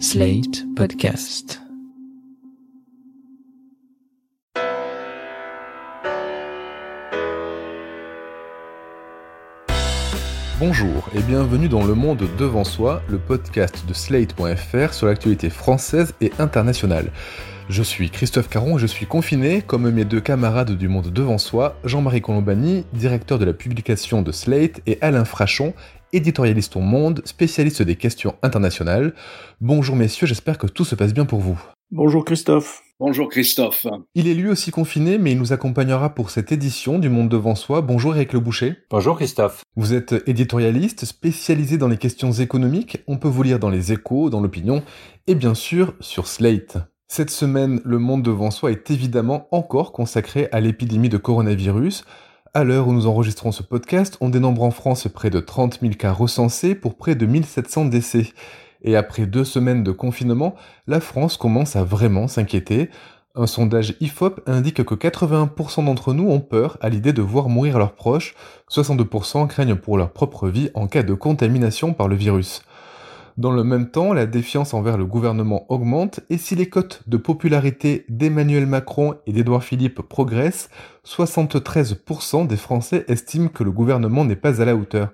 Slate Podcast. Bonjour et bienvenue dans Le Monde Devant Soi, le podcast de Slate.fr sur l'actualité française et internationale. Je suis Christophe Caron et je suis confiné, comme mes deux camarades du Monde Devant Soi, Jean-Marie Colombani, directeur de la publication de Slate, et Alain Frachon, éditorialiste au Monde, spécialiste des questions internationales. Bonjour messieurs, j'espère que tout se passe bien pour vous. Bonjour Christophe. Bonjour Christophe. Il est lui aussi confiné, mais il nous accompagnera pour cette édition du Monde devant soi. Bonjour Eric Le Boucher. Bonjour Christophe. Vous êtes éditorialiste, spécialisé dans les questions économiques. On peut vous lire dans les échos, dans l'opinion, et bien sûr sur Slate. Cette semaine, le Monde devant soi est évidemment encore consacré à l'épidémie de coronavirus. À l'heure où nous enregistrons ce podcast, on dénombre en France près de 30 000 cas recensés pour près de 1700 décès. Et après deux semaines de confinement, la France commence à vraiment s'inquiéter. Un sondage IFOP indique que 81% d'entre nous ont peur à l'idée de voir mourir leurs proches, 62% craignent pour leur propre vie en cas de contamination par le virus. Dans le même temps, la défiance envers le gouvernement augmente et si les cotes de popularité d'Emmanuel Macron et d'Édouard Philippe progressent, 73% des Français estiment que le gouvernement n'est pas à la hauteur.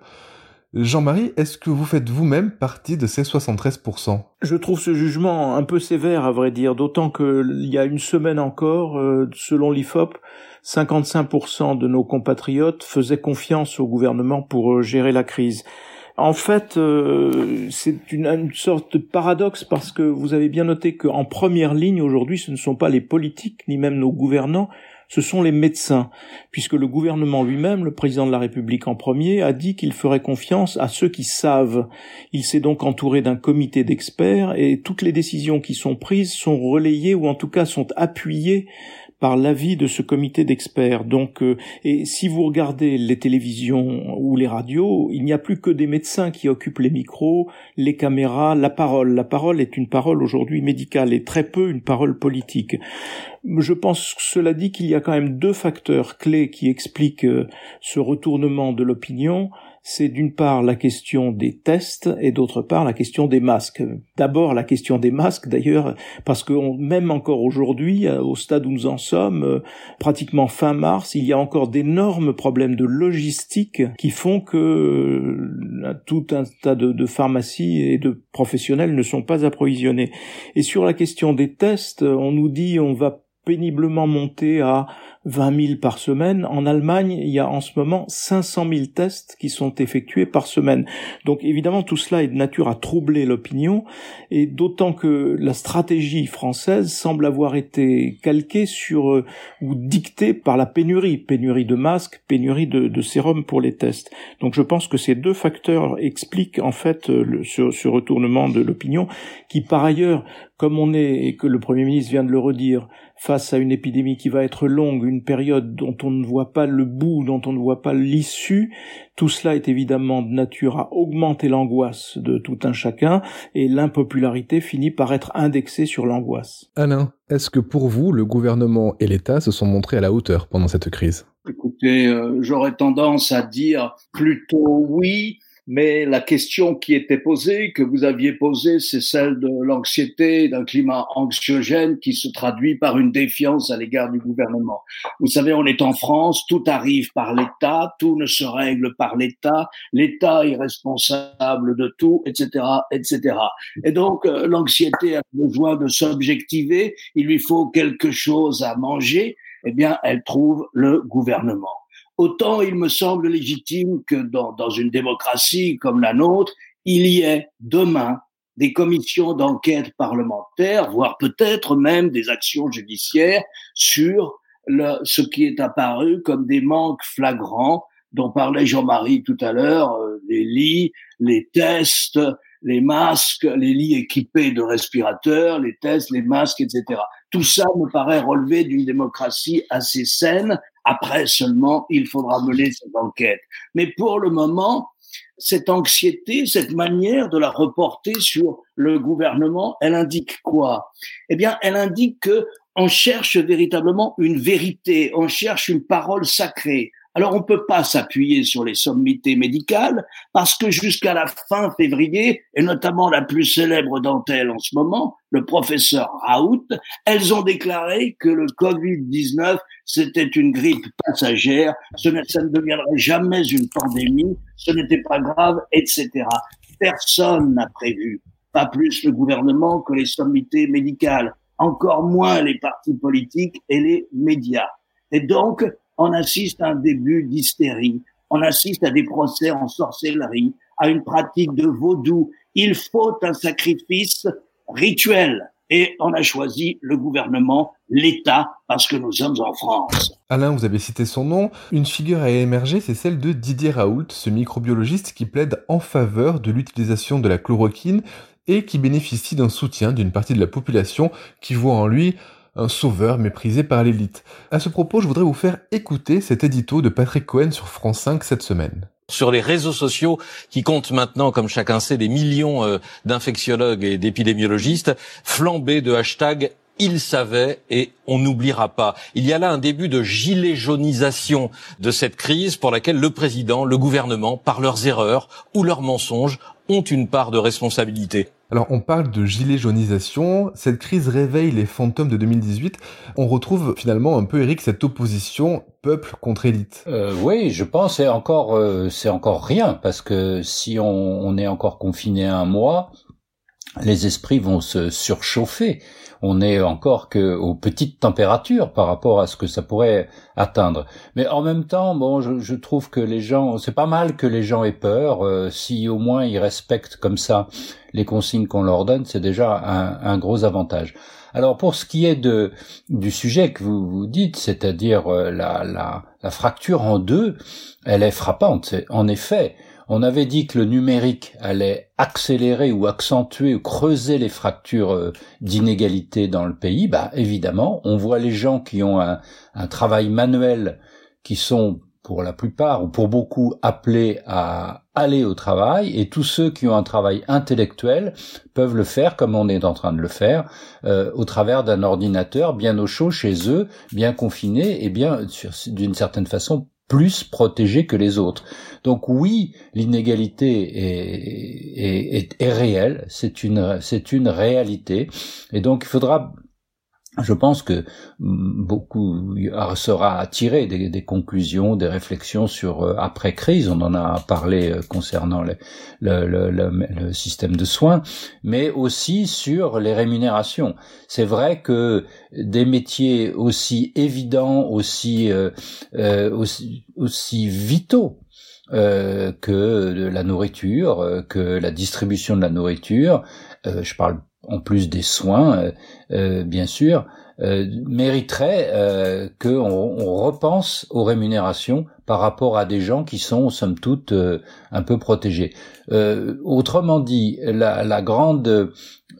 Jean-Marie, est-ce que vous faites vous-même partie de ces 73% Je trouve ce jugement un peu sévère, à vrai dire, d'autant qu'il y a une semaine encore, euh, selon l'IFOP, 55% de nos compatriotes faisaient confiance au gouvernement pour euh, gérer la crise. En fait, euh, c'est une, sorte de paradoxe parce que vous avez bien noté qu'en première ligne aujourd'hui, ce ne sont pas les politiques ni même nos gouvernants, ce sont les médecins, puisque le gouvernement lui-même, le président de la République en premier, a dit qu'il ferait confiance à ceux qui savent. Il s'est donc entouré d'un comité d'experts et toutes les décisions qui sont prises sont relayées ou en tout cas sont appuyées par l'avis de ce comité d'experts. Donc, euh, et si vous regardez les télévisions ou les radios, il n'y a plus que des médecins qui occupent les micros, les caméras, la parole. La parole est une parole aujourd'hui médicale et très peu une parole politique. Je pense, cela dit, qu'il y a quand même deux facteurs clés qui expliquent euh, ce retournement de l'opinion c'est d'une part la question des tests et d'autre part la question des masques. D'abord la question des masques d'ailleurs parce que même encore aujourd'hui euh, au stade où nous en sommes euh, pratiquement fin mars il y a encore d'énormes problèmes de logistique qui font que euh, tout un tas de, de pharmacies et de professionnels ne sont pas approvisionnés. Et sur la question des tests on nous dit on va péniblement monter à 20 000 par semaine. En Allemagne, il y a en ce moment 500 000 tests qui sont effectués par semaine. Donc évidemment, tout cela est de nature à troubler l'opinion, et d'autant que la stratégie française semble avoir été calquée sur euh, ou dictée par la pénurie, pénurie de masques, pénurie de, sérum pour les tests. Donc je pense que ces deux facteurs expliquent en fait euh, ce retournement de l'opinion, qui par ailleurs, comme on est et que le Premier ministre vient de le redire, face à une épidémie qui va être longue, une période dont on ne voit pas le bout, dont on ne voit pas l'issue, tout cela est évidemment de nature à augmenter l'angoisse de tout un chacun, et l'impopularité finit par être indexée sur l'angoisse. Alain, est-ce que pour vous, le gouvernement et l'État se sont montrés à la hauteur pendant cette crise? Écoutez, euh, j'aurais tendance à dire plutôt oui, mais la question qui était posée, que vous aviez posée, c'est celle de l'anxiété, d'un climat anxiogène qui se traduit par une défiance à l'égard du gouvernement. Vous savez, on est en France, tout arrive par l'État, tout ne se règle par l'État, l'État est responsable de tout, etc., etc. Et donc, euh, l'anxiété a besoin de s'objectiver, il lui faut quelque chose à manger, eh bien, elle trouve le gouvernement autant il me semble légitime que dans, dans une démocratie comme la nôtre, il y ait demain des commissions d'enquête parlementaire, voire peut-être même des actions judiciaires sur le, ce qui est apparu comme des manques flagrants dont parlait Jean-Marie tout à l'heure, euh, les lits, les tests, les masques, les lits équipés de respirateurs, les tests, les masques, etc. Tout ça me paraît relever d'une démocratie assez saine après seulement, il faudra mener cette enquête. Mais pour le moment, cette anxiété, cette manière de la reporter sur le gouvernement, elle indique quoi? Eh bien, elle indique que on cherche véritablement une vérité, on cherche une parole sacrée. Alors on ne peut pas s'appuyer sur les sommités médicales parce que jusqu'à la fin février, et notamment la plus célèbre d'entre elles en ce moment, le professeur Raoult, elles ont déclaré que le Covid-19 c'était une grippe passagère, ça ne deviendrait jamais une pandémie, ce n'était pas grave, etc. Personne n'a prévu, pas plus le gouvernement que les sommités médicales, encore moins les partis politiques et les médias. Et donc, on assiste à un début d'hystérie, on assiste à des procès en sorcellerie, à une pratique de vaudou. Il faut un sacrifice rituel. Et on a choisi le gouvernement, l'État, parce que nous sommes en France. Alain, vous avez cité son nom. Une figure a émergé, c'est celle de Didier Raoult, ce microbiologiste qui plaide en faveur de l'utilisation de la chloroquine et qui bénéficie d'un soutien d'une partie de la population qui voit en lui un sauveur méprisé par l'élite. À ce propos, je voudrais vous faire écouter cet édito de Patrick Cohen sur France 5 cette semaine sur les réseaux sociaux qui comptent maintenant, comme chacun sait, des millions euh, d'infectiologues et d'épidémiologistes, flambés de hashtags il savait et on n'oubliera pas. Il y a là un début de gilet jaunisation de cette crise pour laquelle le président, le gouvernement, par leurs erreurs ou leurs mensonges, ont une part de responsabilité. Alors on parle de gilet jaunisation, cette crise réveille les fantômes de 2018. On retrouve finalement un peu, Eric, cette opposition peuple contre élite. Euh, oui, je pense c'est encore euh, c'est encore rien parce que si on, on est encore confiné un mois, les esprits vont se surchauffer on est encore que aux petites températures par rapport à ce que ça pourrait atteindre. Mais en même temps, bon, je, trouve que les gens, c'est pas mal que les gens aient peur. Euh, si au moins ils respectent comme ça les consignes qu'on leur donne, c'est déjà un, gros avantage. Alors pour ce qui est de du sujet que vous vous dites, c'est-à-dire euh, la, fracture en deux, elle est frappante. En effet, on avait dit que le numérique allait accélérer ou accentuer ou creuser les fractures euh, d'inégalité dans le pays. Bah évidemment, on voit les gens qui ont un, travail manuel, qui sont pour la plupart ou pour beaucoup appelés à aller au travail et tous ceux qui ont un travail intellectuel peuvent le faire comme on est en train de le faire euh, au travers d'un ordinateur bien au chaud chez eux, bien confiné et bien d'une certaine façon plus protégés que les autres. Donc oui, l'inégalité est, est, est, réelle, c'est une, c'est une réalité, et donc il faudra je pense que beaucoup sera tiré des, des conclusions, des réflexions sur euh, après crise. On en a parlé euh, concernant le, le, le, le, système de soins, mais aussi sur les rémunérations. C'est vrai que des métiers aussi évidents, aussi euh, aussi, aussi vitaux euh, que la nourriture, que la distribution de la nourriture. Euh, je parle en plus des soins, euh, euh, bien sûr, euh, mériterait qu'on on repense aux rémunérations par rapport à des gens qui sont somme toute un peu protégés. autrement dit, la, grande,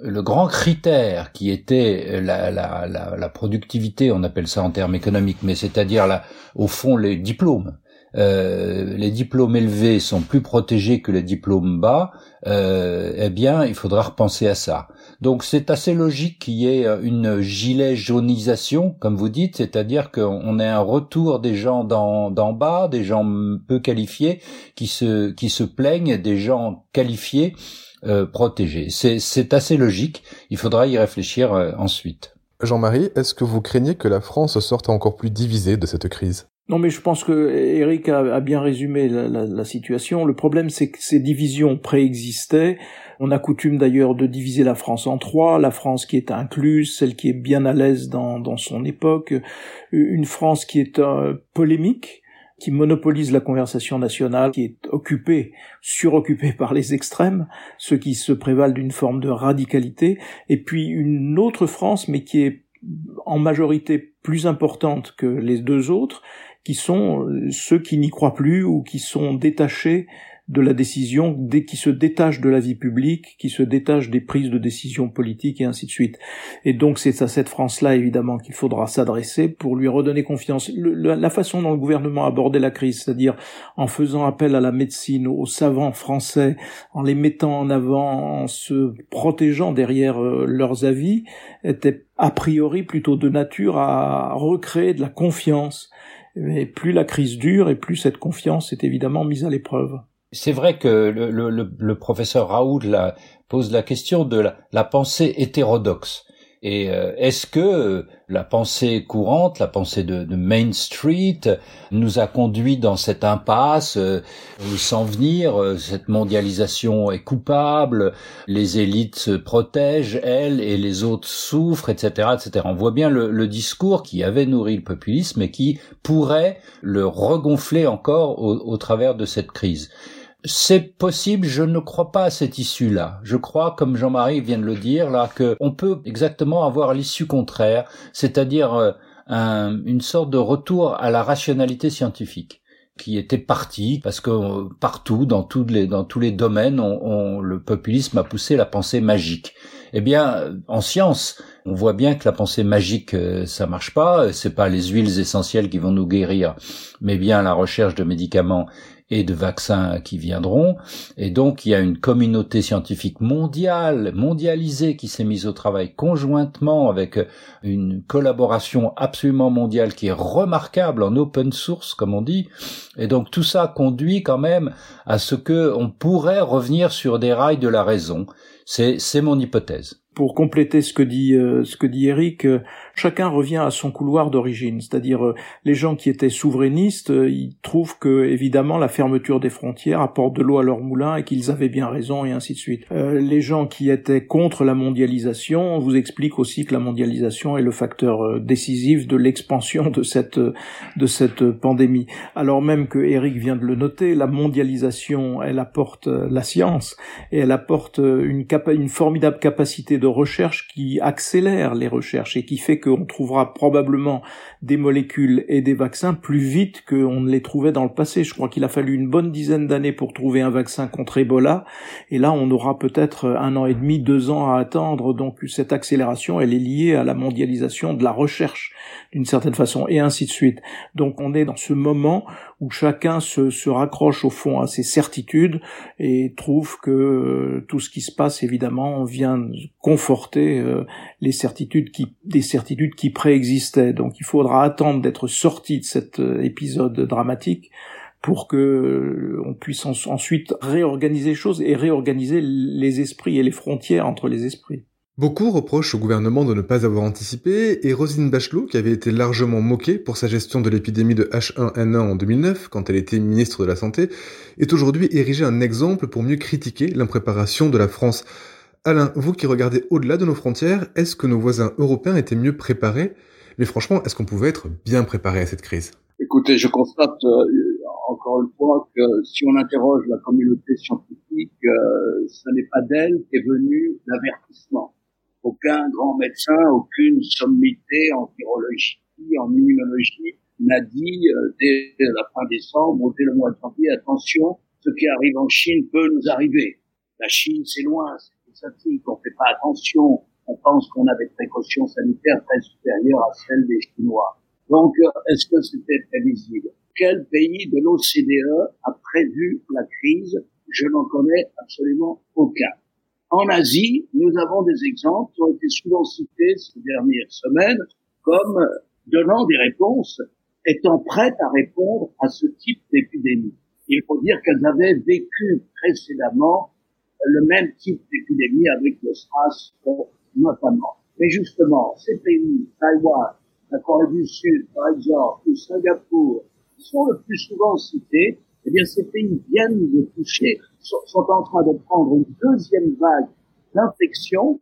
le grand critère qui était la, productivité, on appelle ça en termes économiques, mais c'est-à-dire au fond les diplômes. Euh, les diplômes élevés sont plus protégés que les diplômes bas, euh, eh bien, il faudra repenser à ça. Donc, c'est assez logique qu'il y ait une gilet jaunisation, comme vous dites, c'est-à-dire qu'on ait un retour des gens d'en bas, des gens peu qualifiés, qui se plaignent des gens qualifiés euh, protégés. C'est assez logique. Il faudra y réfléchir euh, ensuite. Jean-Marie, est-ce que vous craignez que la France sorte encore plus divisée de cette crise? Non, mais je pense que Eric a, bien résumé la, situation. Le problème, c'est que ces divisions préexistaient. On a coutume d'ailleurs de diviser la France en trois. La France qui est incluse, celle qui est bien à l'aise dans, son époque, une France qui est euh, polémique, qui monopolise la conversation nationale, qui est occupée, suroccupée par les extrêmes, ceux qui se prévalent d'une forme de radicalité, et puis une autre France, mais qui est en majorité plus importante que les deux autres, qui sont euh, ceux qui n'y croient plus ou qui sont détachés de la décision, dès qui se détachent de la vie publique, qui se détachent des prises de décision politiques et ainsi de suite. Et donc c'est à cette France-là évidemment qu'il faudra s'adresser pour lui redonner confiance. la façon dont le gouvernement abordait la crise, c'est-à-dire en faisant appel à la médecine, aux savants français, en les mettant en avant, en se protégeant derrière euh, leurs avis, était a priori plutôt de nature à recréer de la confiance Mais plus la crise dure et plus cette confiance est évidemment mise à l'épreuve. C'est vrai que le, le, le, professeur Raoul pose la question de la, la pensée hétérodoxe. Et euh, est-ce que euh, la pensée courante, la pensée de, Main Street, nous a conduit dans cette impasse euh, sans venir Cette mondialisation est coupable, les élites se protègent, elles, et les autres souffrent, etc., etc. On voit bien le, le discours qui avait nourri le populisme et qui pourrait le regonfler encore au, au travers de cette crise. C'est possible, je ne crois pas à cette issue-là. Je crois, comme Jean-Marie vient de le dire, là, qu'on peut exactement avoir l'issue contraire, c'est-à-dire euh, une sorte de retour à la rationalité scientifique qui était parti parce que euh, partout, dans tous les domaines, on, le populisme a poussé la pensée magique. Eh bien, en science, on voit bien que la pensée magique, euh, ça marche pas. C'est pas les huiles essentielles qui vont nous guérir, mais bien la recherche de médicaments et de vaccins qui viendront. Et donc, il y a une communauté scientifique mondiale, mondialisée, qui s'est mise au travail conjointement avec une collaboration absolument mondiale qui est remarquable en open source, comme on dit. Et donc, tout ça conduit quand même à ce que on pourrait revenir sur des rails de la raison. C'est, mon hypothèse pour compléter ce que dit euh, ce que dit Eric, euh, chacun revient à son couloir d'origine, c'est-à-dire euh, les gens qui étaient souverainistes, ils trouvent que évidemment la fermeture des frontières apporte de l'eau à leur moulin et qu'ils avaient bien raison et ainsi de suite. les gens qui étaient contre la mondialisation vous expliquent aussi que la mondialisation est le facteur décisif de l'expansion de cette de cette pandémie. Alors même que Eric vient de le noter, la mondialisation elle apporte la science et elle apporte une, une formidable capacité de recherche qui accélère les recherches et qui fait qu'on trouvera probablement des molécules et des vaccins plus vite qu'on ne les trouvait dans le passé. Je crois qu'il a fallu une bonne dizaine d'années pour trouver un vaccin contre Ebola, et là on aura peut-être un an et demi, deux ans à attendre. Donc cette accélération, elle est liée à la mondialisation de la recherche d'une certaine façon, et ainsi de suite. Donc on est dans ce moment où chacun se, raccroche au fond à ses certitudes et trouve que euh, tout ce qui se passe évidemment vient conforter euh, les certitudes qui des certitudes qui préexistaient. Donc il faudra attendre d'être sorti de cet euh, épisode dramatique pour que on puisse ensuite réorganiser les choses et réorganiser les esprits et les frontières entre les esprits. Beaucoup reprochent au gouvernement de ne pas avoir anticipé, et Rosine Bachelot, qui avait été largement moquée pour sa gestion de l'épidémie de H1N1 en 2009, quand elle était ministre de la Santé, est aujourd'hui érigée un exemple pour mieux critiquer l'impréparation de la France. Alain, vous qui regardez au-delà de nos frontières, est-ce que nos voisins européens étaient mieux préparés? Mais franchement, est-ce qu'on pouvait être bien préparé à cette crise? Écoutez, je constate euh, encore une fois que si on interroge la communauté scientifique, euh, ce n'est pas d'elle qu'est venu l'avertissement aucun grand médecin, aucune sommité en virologie, en immunologie n'a dit euh, dès la fin décembre ou dès le mois de janvier, attention, ce qui arrive en Chine peut nous arriver. La Chine, c'est loin, c'est statique, on fait pas attention, on pense qu'on a des précautions sanitaires très supérieures à celles des Chinois. Donc, euh, est-ce que c'était prévisible? Quel pays de l'OCDE a prévu la crise? Je n'en connais absolument aucun. En Asie, nous avons des exemples qui ont été souvent cités ces dernières semaines comme donnant des réponses, étant prêtes à répondre à ce type d'épidémie. Il faut dire qu'elles avaient vécu précédemment le même type d'épidémie avec le SRAS notamment. Mais justement, ces pays, Taïwan, la Corée du Sud, par exemple, ou Singapour, sont le plus souvent cités, eh bien, ces pays viennent de toucher sont en train de prendre une deuxième vague d'infection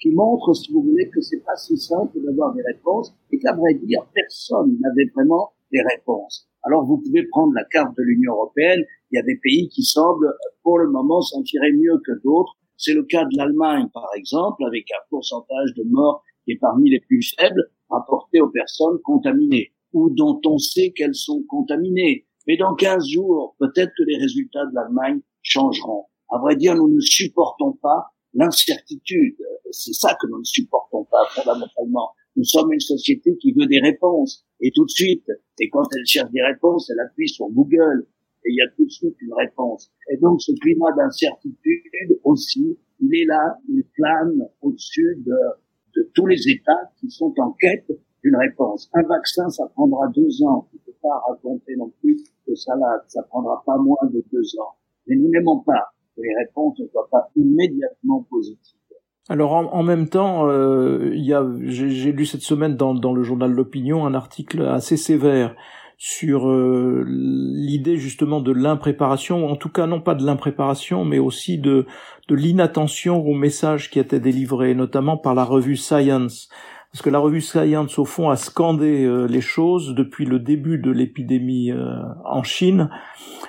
qui montre, si vous voulez, que c'est pas si simple d'avoir des réponses et qu'à vrai dire, personne n'avait vraiment des réponses. Alors vous pouvez prendre la carte de l'Union européenne, il y a des pays qui semblent pour le moment s'en tirer mieux que d'autres. C'est le cas de l'Allemagne, par exemple, avec un pourcentage de morts qui est parmi les plus faibles rapporté aux personnes contaminées ou dont on sait qu'elles sont contaminées. Mais dans 15 jours, peut-être que les résultats de l'Allemagne changeront. À vrai dire, nous ne supportons pas l'incertitude. C'est ça que nous ne supportons pas fondamentalement. Nous sommes une société qui veut des réponses. Et tout de suite, et quand elle cherche des réponses, elle appuie sur Google et il y a tout de suite une réponse. Et donc ce climat d'incertitude aussi, il est là, il plane au-dessus de, de tous les États qui sont en quête d'une réponse. Un vaccin, ça prendra deux ans. Il faut pas raconter non plus ça, là, ça prendra pas moins de deux ans. Mais nous n'aimons pas que les réponses ne soient pas immédiatement positives. Alors en, même temps, euh, j'ai lu cette semaine dans, dans le journal L'Opinion un article assez sévère sur euh, l'idée justement de l'impréparation, en tout cas non pas de l'impréparation, mais aussi de, de l'inattention aux messages qui étaient délivrés, notamment par la revue Science, parce que la revue Science, au fond, a scandé euh, les choses depuis le début de l'épidémie euh, en Chine,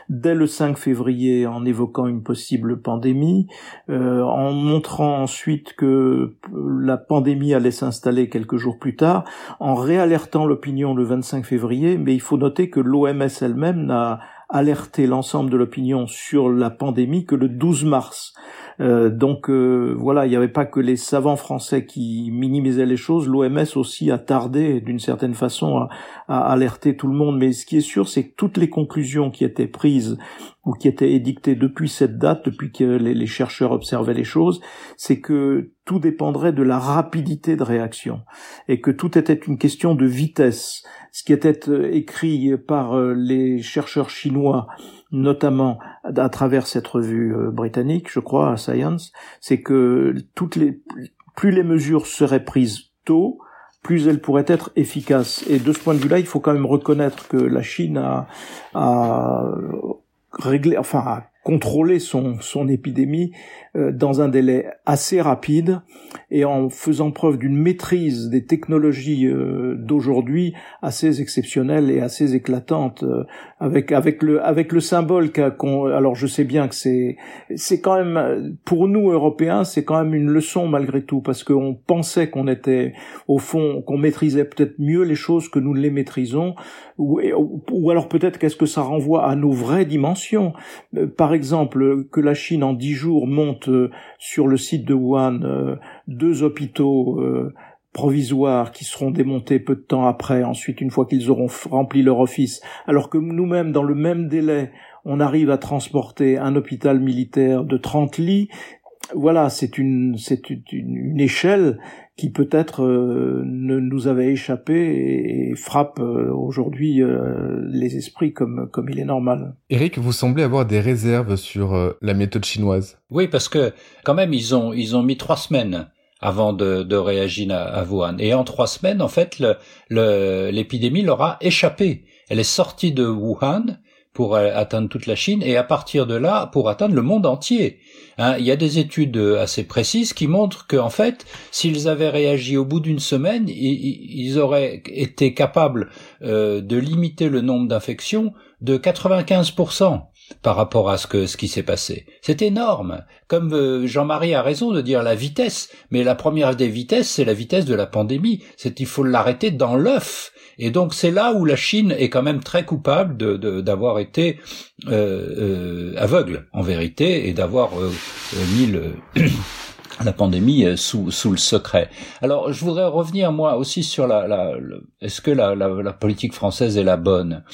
dès le 5 février, en évoquant une possible pandémie, euh, en montrant ensuite que la pandémie allait s'installer quelques jours plus tard, en réalertant l'opinion le 25 février, mais il faut noter que l'OMS elle-même n'a alerté l'ensemble de l'opinion sur la pandémie que le 12 mars. Euh, donc euh, voilà, il n'y avait pas que les savants français qui minimisaient les choses, l'OMS aussi a tardé d'une certaine façon à, alerter tout le monde, mais ce qui est sûr, c'est que toutes les conclusions qui étaient prises ou qui étaient édictées depuis cette date, depuis que les, les chercheurs observaient les choses, c'est que tout dépendrait de la rapidité de réaction et que tout était une question de vitesse. Ce qui était euh, écrit par les chercheurs chinois notamment à travers cette revue euh, britannique, je crois, Science, c'est que toutes les, plus les mesures seraient prises tôt, plus elles pourraient être efficaces. Et de ce point de vue-là, il faut quand même reconnaître que la Chine a, a réglé, enfin, contrôlé son, son épidémie euh, dans un délai assez rapide. Et en faisant preuve d'une maîtrise des technologies euh, d'aujourd'hui assez exceptionnelle et assez éclatante euh, avec avec le avec le symbole qu'on alors je sais bien que c'est c'est quand même pour nous Européens c'est quand même une leçon malgré tout parce qu'on pensait qu'on était au fond qu'on maîtrisait peut-être mieux les choses que nous les maîtrisons. Ou, ou alors peut-être qu'est-ce que ça renvoie à nos vraies dimensions exemple que la Chine en dix jours monte euh, sur le site de Wuhan euh, deux hôpitaux euh, provisoires qui seront démontés peu de temps après, ensuite une fois qu'ils auront rempli leur office, alors que nous-mêmes, dans le même délai, on arrive à transporter un hôpital militaire de 30 lits, voilà, c'est une, c'est une, échelle qui peut-être euh, ne nous avait échappé et, frappe euh, aujourd'hui euh, les esprits comme comme il est normal. Eric, vous semblez avoir des réserves sur la méthode chinoise. Oui, parce que quand même ils ont ils ont mis trois semaines avant de, de réagir à, à, Wuhan et en trois semaines en fait l'épidémie le, leur a échappé. Elle est sortie de Wuhan pour atteindre toute la Chine et à partir de là pour atteindre le monde entier. Hein, il y a des études assez précises qui montrent qu'en fait, s'ils avaient réagi au bout d'une semaine, ils, auraient été capables euh, de limiter le nombre d'infections de 95% par rapport à ce qui s'est passé. C'est énorme. Comme euh, Jean-Marie a raison de dire la vitesse, mais la première des vitesses, c'est la vitesse de la pandémie. C'est il faut l'arrêter dans l'œuf. Et donc c'est là où la Chine est quand même très coupable de, d'avoir été euh, euh, aveugle en vérité et d'avoir euh, mis le la pandémie sous, sous le secret. Alors, je voudrais revenir moi aussi sur la, la, est-ce que la, la, la, politique française est la bonne?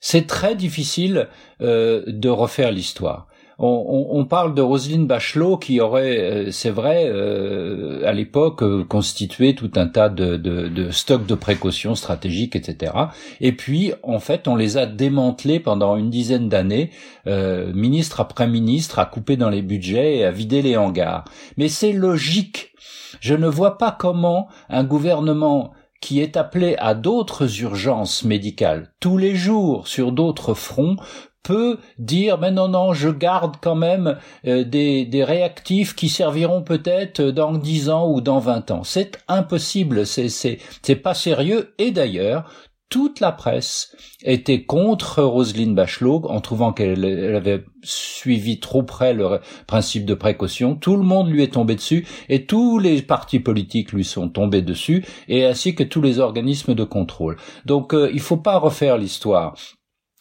C'est très difficile euh, de refaire l'histoire on, parle de Roselyne Bachelot qui aurait, euh, c'est vrai, euh, à l'époque euh, constitué tout un tas de stocks de précautions stratégiques, etc. Et puis, en fait, on les a démantelés pendant une dizaine d'années, ministre après ministre, à couper dans les budgets et à vider les hangars. Mais c'est logique. Je ne vois pas comment un gouvernement qui est appelé à d'autres urgences médicales tous les jours sur d'autres fronts peut dire mais non non je garde quand même euh, des, des réactifs qui serviront peut-être dans dix ans ou dans vingt ans. C'est impossible, c'est c'est c'est pas sérieux et d'ailleurs toute la presse était contre Roselyne Bachelot en trouvant qu'elle avait suivi trop près le principe de précaution. Tout le monde lui est tombé dessus et tous les partis politiques lui sont tombés dessus et ainsi que tous les organismes de contrôle. Donc euh, il faut pas refaire l'histoire.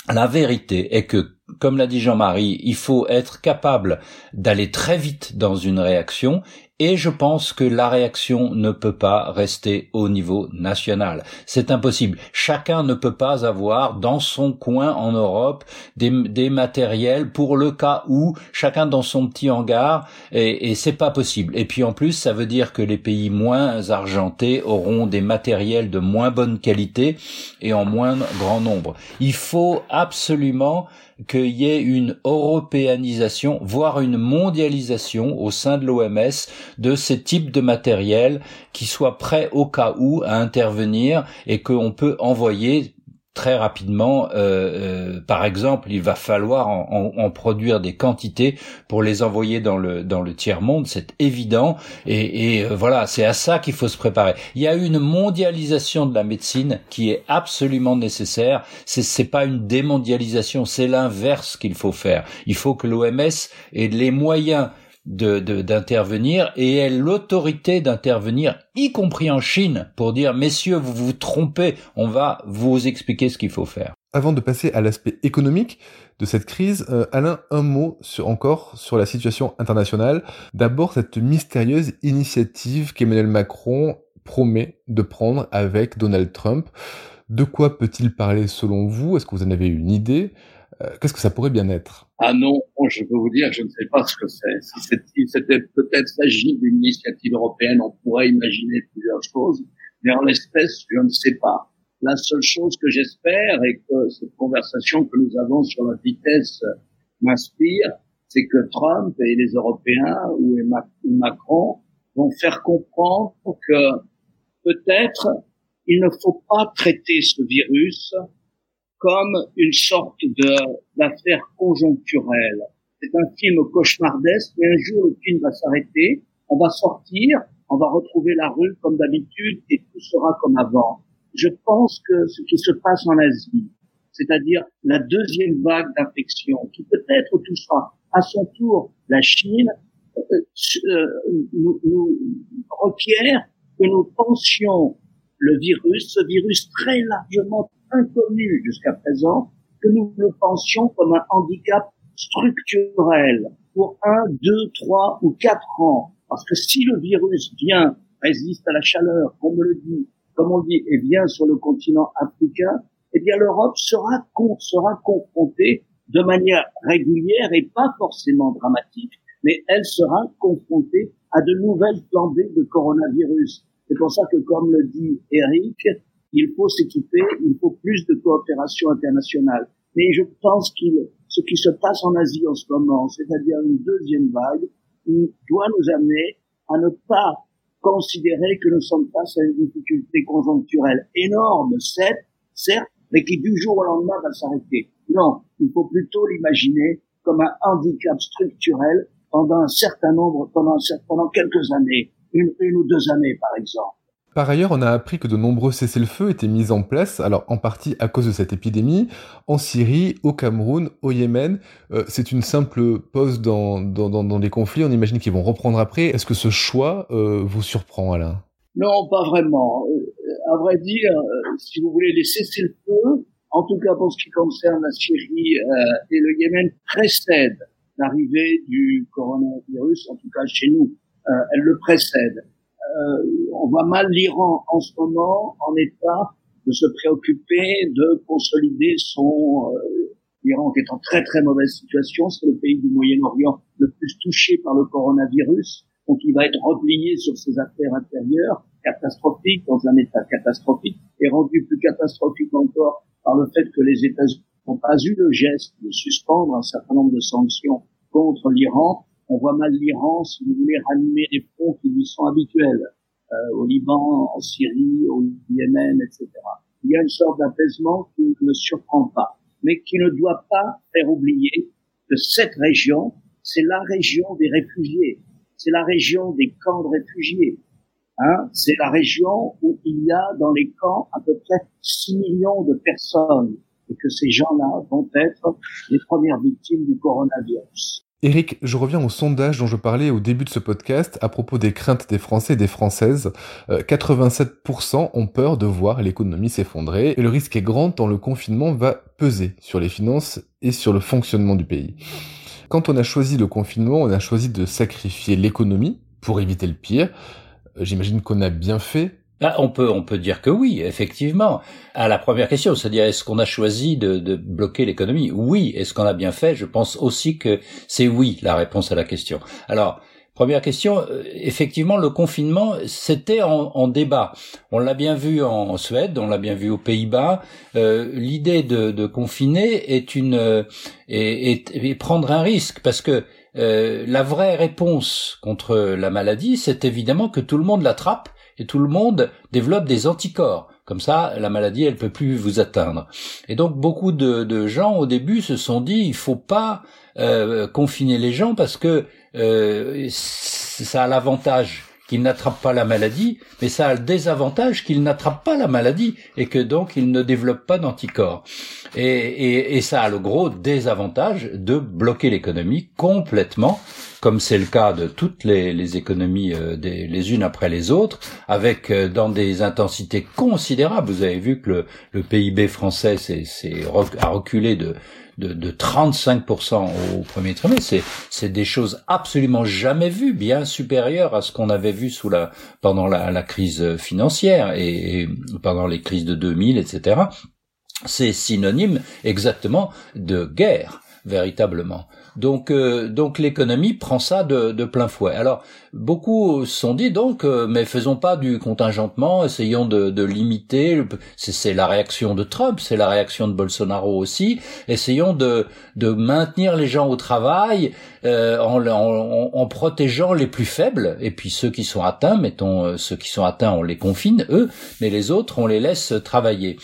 La vérité est que, comme l'a dit Jean-Marie, il faut être capable d'aller très vite dans une réaction Et je pense que la réaction ne peut pas rester au niveau national. C'est impossible. Chacun ne peut pas avoir dans son coin en Europe des, matériels pour le cas où chacun dans son petit hangar et, et c'est pas possible. Et puis en plus, ça veut dire que les pays moins argentés auront des matériels de moins bonne qualité et en moins grand nombre. Il faut absolument qu'il y ait une européanisation, voire une mondialisation au sein de l'OMS de ces types de matériel qui soient prêts au cas où à intervenir et qu'on peut envoyer très rapidement, euh, euh, par exemple, il va falloir en, en, produire des quantités pour les envoyer dans le dans le tiers monde, c'est évident. Et, et euh, voilà, c'est à ça qu'il faut se préparer. Il y a une mondialisation de la médecine qui est absolument nécessaire. C'est c'est pas une démondialisation, c'est l'inverse qu'il faut faire. Il faut que l'OMS ait les moyens de d'intervenir et ait l'autorité d'intervenir, y compris en Chine, pour dire messieurs, vous vous trompez, on va vous expliquer ce qu'il faut faire. Avant de passer à l'aspect économique de cette crise, euh, Alain, un mot sur, encore sur la situation internationale. D'abord, cette mystérieuse initiative qu'Emmanuel Macron promet de prendre avec Donald Trump. De quoi peut-il parler selon vous? Est-ce que vous en avez une idée? Qu'est-ce que ça pourrait bien être? Ah non, je peux vous dire, je ne sais pas ce que c'est. Si c'était peut-être s'agit d'une initiative européenne, on pourrait imaginer plusieurs choses, mais en l'espèce, je ne sais pas. La seule chose que j'espère et que cette conversation que nous avons sur la vitesse m'inspire, c'est que Trump et les Européens ou Macron vont faire comprendre que peut-être il ne faut pas traiter ce virus comme une sorte de d'affaire conjoncturelle. C'est un film cauchemardesque, mais un jour le film va s'arrêter, on va sortir, on va retrouver la rue comme d'habitude et tout sera comme avant. Je pense que ce qui se passe en Asie, c'est-à-dire la deuxième vague d'infection, qui peut-être touchera à son tour la Chine, euh, euh, nous, nous requiert que nous pensions le virus, ce virus très largement inconnu jusqu'à présent, que nous le pensions comme un handicap structurel pour un, deux, trois ou quatre ans. Parce que si le virus vient, résiste à la chaleur, comme on le dit, comme on dit, et vient sur le continent africain, eh bien l'Europe sera, sera confrontée de manière régulière et pas forcément dramatique, mais elle sera confrontée à de nouvelles flambées de coronavirus. C'est pour ça que, comme le dit Eric, il faut s'équiper, il faut plus de coopération internationale. Mais je pense que ce qui se passe en Asie en ce moment, c'est-à-dire une deuxième vague, doit nous amener à ne pas considérer que nous sommes face à une difficulté conjoncturelle énorme, certes, certes, mais qui du jour au lendemain va s'arrêter. Non, il faut plutôt l'imaginer comme un handicap structurel pendant un certain nombre, pendant, quelques années, une ou deux années par exemple. Par ailleurs, on a appris que de nombreux cessez-le-feu étaient mis en place, alors en partie à cause de cette épidémie, en Syrie, au Cameroun, au Yémen. Euh, c'est une simple pause dans, dans, dans, les conflits, on imagine qu'ils vont reprendre après. Est-ce que ce choix euh, vous surprend, Alain? Non, pas vraiment. Euh, à vrai dire, si vous voulez, les cessez-le-feu, en tout cas pour ce qui concerne la Syrie et le Yémen, précèdent l'arrivée du coronavirus, en tout cas chez nous. elle le précède. Euh, on voit mal l'Iran en ce moment en état de se préoccuper de consolider son euh, l'Iran qui est en très très mauvaise situation, c'est le pays du Moyen-Orient le plus touché par le coronavirus, donc il va être replié sur ses affaires intérieures, catastrophiques, dans un état catastrophique, et rendu plus catastrophique encore par le fait que les États-Unis n'ont pas eu le geste de suspendre un certain nombre de sanctions contre l'Iran, on voit mal l'Iran, si vous voulez, ranimer des fronts qui lui sont habituels, euh, au Liban, en Syrie, au Yémen, etc. Il y a une sorte d'apaisement qui ne surprend pas, mais qui ne doit pas faire oublier que cette région, c'est la région des réfugiés, c'est la région des camps de réfugiés. Hein, c'est la région où il y a dans les camps à peu près 6 millions de personnes et que ces gens-là vont être les premières victimes du coronavirus. Eric, je reviens au sondage dont je parlais au début de ce podcast à propos des craintes des Français et des Françaises. 87% euh, ont peur de voir l'économie s'effondrer et le risque est grand tant le confinement va peser sur les finances et sur le fonctionnement du pays. Quand on a choisi le confinement, on a choisi de sacrifier l'économie pour éviter le pire. J'imagine qu'on a bien fait ah, on peut, on peut dire que oui, effectivement. À la première question, c'est-à-dire est-ce qu'on a choisi de, bloquer l'économie? Oui. Est-ce qu'on a bien fait? Je pense aussi que c'est oui la réponse à la question. Alors, première question, euh, effectivement, le confinement, c'était en, débat. On l'a bien vu en Suède, on l'a bien vu aux Pays-Bas. Euh, L'idée de, confiner est une euh, est, est, prendre un risque parce que euh, la vraie réponse contre la maladie, c'est évidemment que tout le monde l'attrape et tout le monde développe des anticorps. Comme ça, la maladie, elle peut plus vous atteindre. Et donc, beaucoup de, gens au début se sont dit, il faut pas euh, confiner les gens parce que euh, ça a l'avantage qu'ils n'attrapent pas la maladie, mais ça a le désavantage qu'ils n'attrapent pas la maladie et que donc ils ne développent pas d'anticorps. Et, et, ça a le gros désavantage de bloquer l'économie complètement, comme c'est le cas de toutes les, économies euh, des, les unes après les autres, avec euh, dans des intensités considérables. Vous avez vu que le, PIB français c'est, a reculé de de, de 35% au premier trimestre. C'est, des choses absolument jamais vues, bien supérieures à ce qu'on avait vu pendant la, crise financière et pendant les crises de 2000, etc. C'est synonyme exactement de guerre véritablement. Donc, euh, donc l'économie prend ça de, de, plein fouet. Alors, beaucoup se sont dit donc, euh, mais faisons pas du contingentement, essayons de, de limiter. C'est la réaction de Trump, c'est la réaction de Bolsonaro aussi. Essayons de, de maintenir les gens au travail euh, en, en, en, protégeant les plus faibles et puis ceux qui sont atteints, mettons ceux qui sont atteints, on les confine eux, mais les autres on les laisse travailler.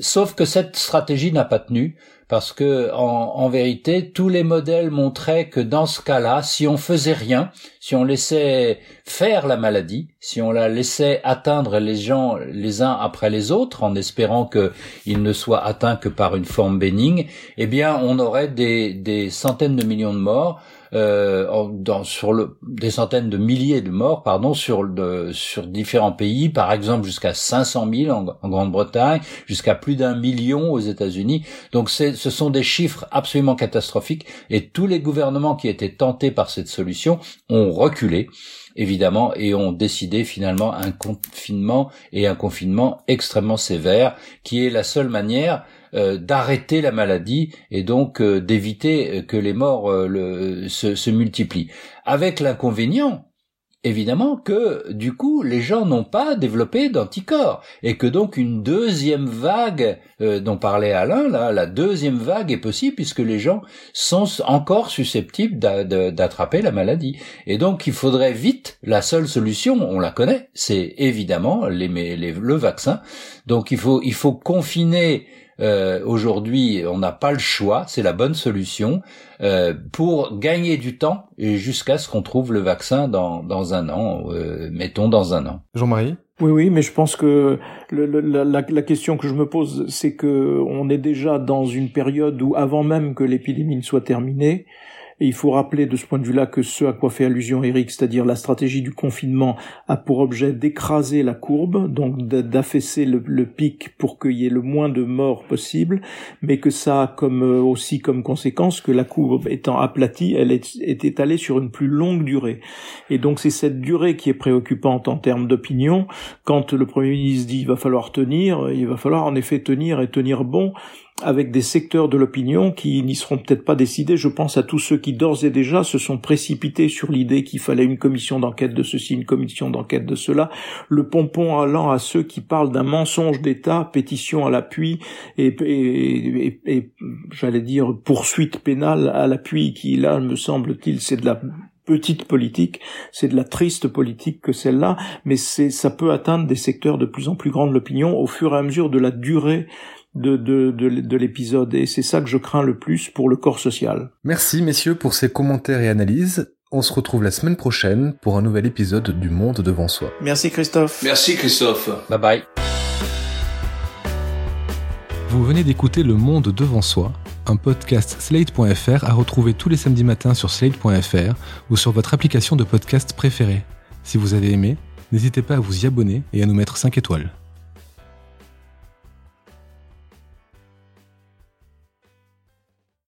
Sauf que cette stratégie n'a pas tenu parce que en, vérité, tous les modèles montraient que dans ce cas-là, si on faisait rien, si on laissait faire la maladie, si on la laissait atteindre les gens les uns après les autres, en espérant qu'ils ne soient atteints que par une forme bénigne, eh bien, on aurait des, des centaines de millions de morts euh, sur des centaines de milliers de morts, pardon, sur différents pays, par exemple jusqu'à 500 000 en, en Grande-Bretagne, jusqu'à plus d'un million aux États-Unis. Donc ce sont des chiffres absolument catastrophiques et tous les gouvernements qui étaient tentés par cette solution ont reculé évidemment, et ont décidé finalement un confinement et un confinement extrêmement sévère, qui est la seule manière euh, d'arrêter la maladie et donc euh, d'éviter que les morts euh, se, multiplient. Avec l'inconvénient, évidemment que du coup les gens n'ont pas développé d'anticorps et que donc une deuxième vague dont parlait Alain là la deuxième vague est possible puisque les gens sont encore susceptibles d'attraper la maladie et donc il faudrait vite la seule solution on la connaît c'est évidemment les, le vaccin donc il faut il faut confiner euh, aujourd'hui, on n'a pas le choix, c'est la bonne solution euh, pour gagner du temps jusqu'à ce qu'on trouve le vaccin dans, dans un an, euh, mettons dans un an. Jean-Marie oui, oui, mais je pense que le, la, la, question que je me pose, c'est que on est déjà dans une période où, avant même que l'épidémie ne soit terminée, et il faut rappeler de ce point de vue-là que ce à quoi fait allusion Eric, c'est-à-dire la stratégie du confinement, a pour objet d'écraser la courbe, donc d'affaisser le, pic pour qu'il y ait le moins de morts possible, mais que ça a comme euh, aussi comme conséquence que la courbe étant aplatie, elle est, est étalée sur une plus longue durée. Et donc c'est cette durée qui est préoccupante en termes d'opinion. Quand le Premier ministre dit il va falloir tenir, il va falloir en effet tenir et tenir bon avec des secteurs de l'opinion qui n'y seront peut-être pas décidés. Je pense à tous ceux qui d'ores et déjà se sont précipités sur l'idée qu'il fallait une commission d'enquête de ceci, une commission d'enquête de cela, le pompon allant à ceux qui parlent d'un mensonge d'État, pétition à l'appui et, et, et, j'allais dire poursuite pénale à l'appui qui là me semble-t-il c'est de la petite politique, c'est de la triste politique que celle-là, mais c'est ça peut atteindre des secteurs de plus en plus grands de l'opinion au fur et à mesure de la durée de, de, de, l'épisode et c'est ça que je crains le plus pour le corps social. Merci messieurs pour ces commentaires et analyses. On se retrouve la semaine prochaine pour un nouvel épisode du Monde devant soi. Merci Christophe. Merci Christophe. Bye bye. Vous venez d'écouter Le Monde devant soi, un podcast slate.fr à retrouver tous les samedis matins sur slate.fr ou sur votre application de podcast préférée. Si vous avez aimé, n'hésitez pas à vous y abonner et à nous mettre 5 étoiles.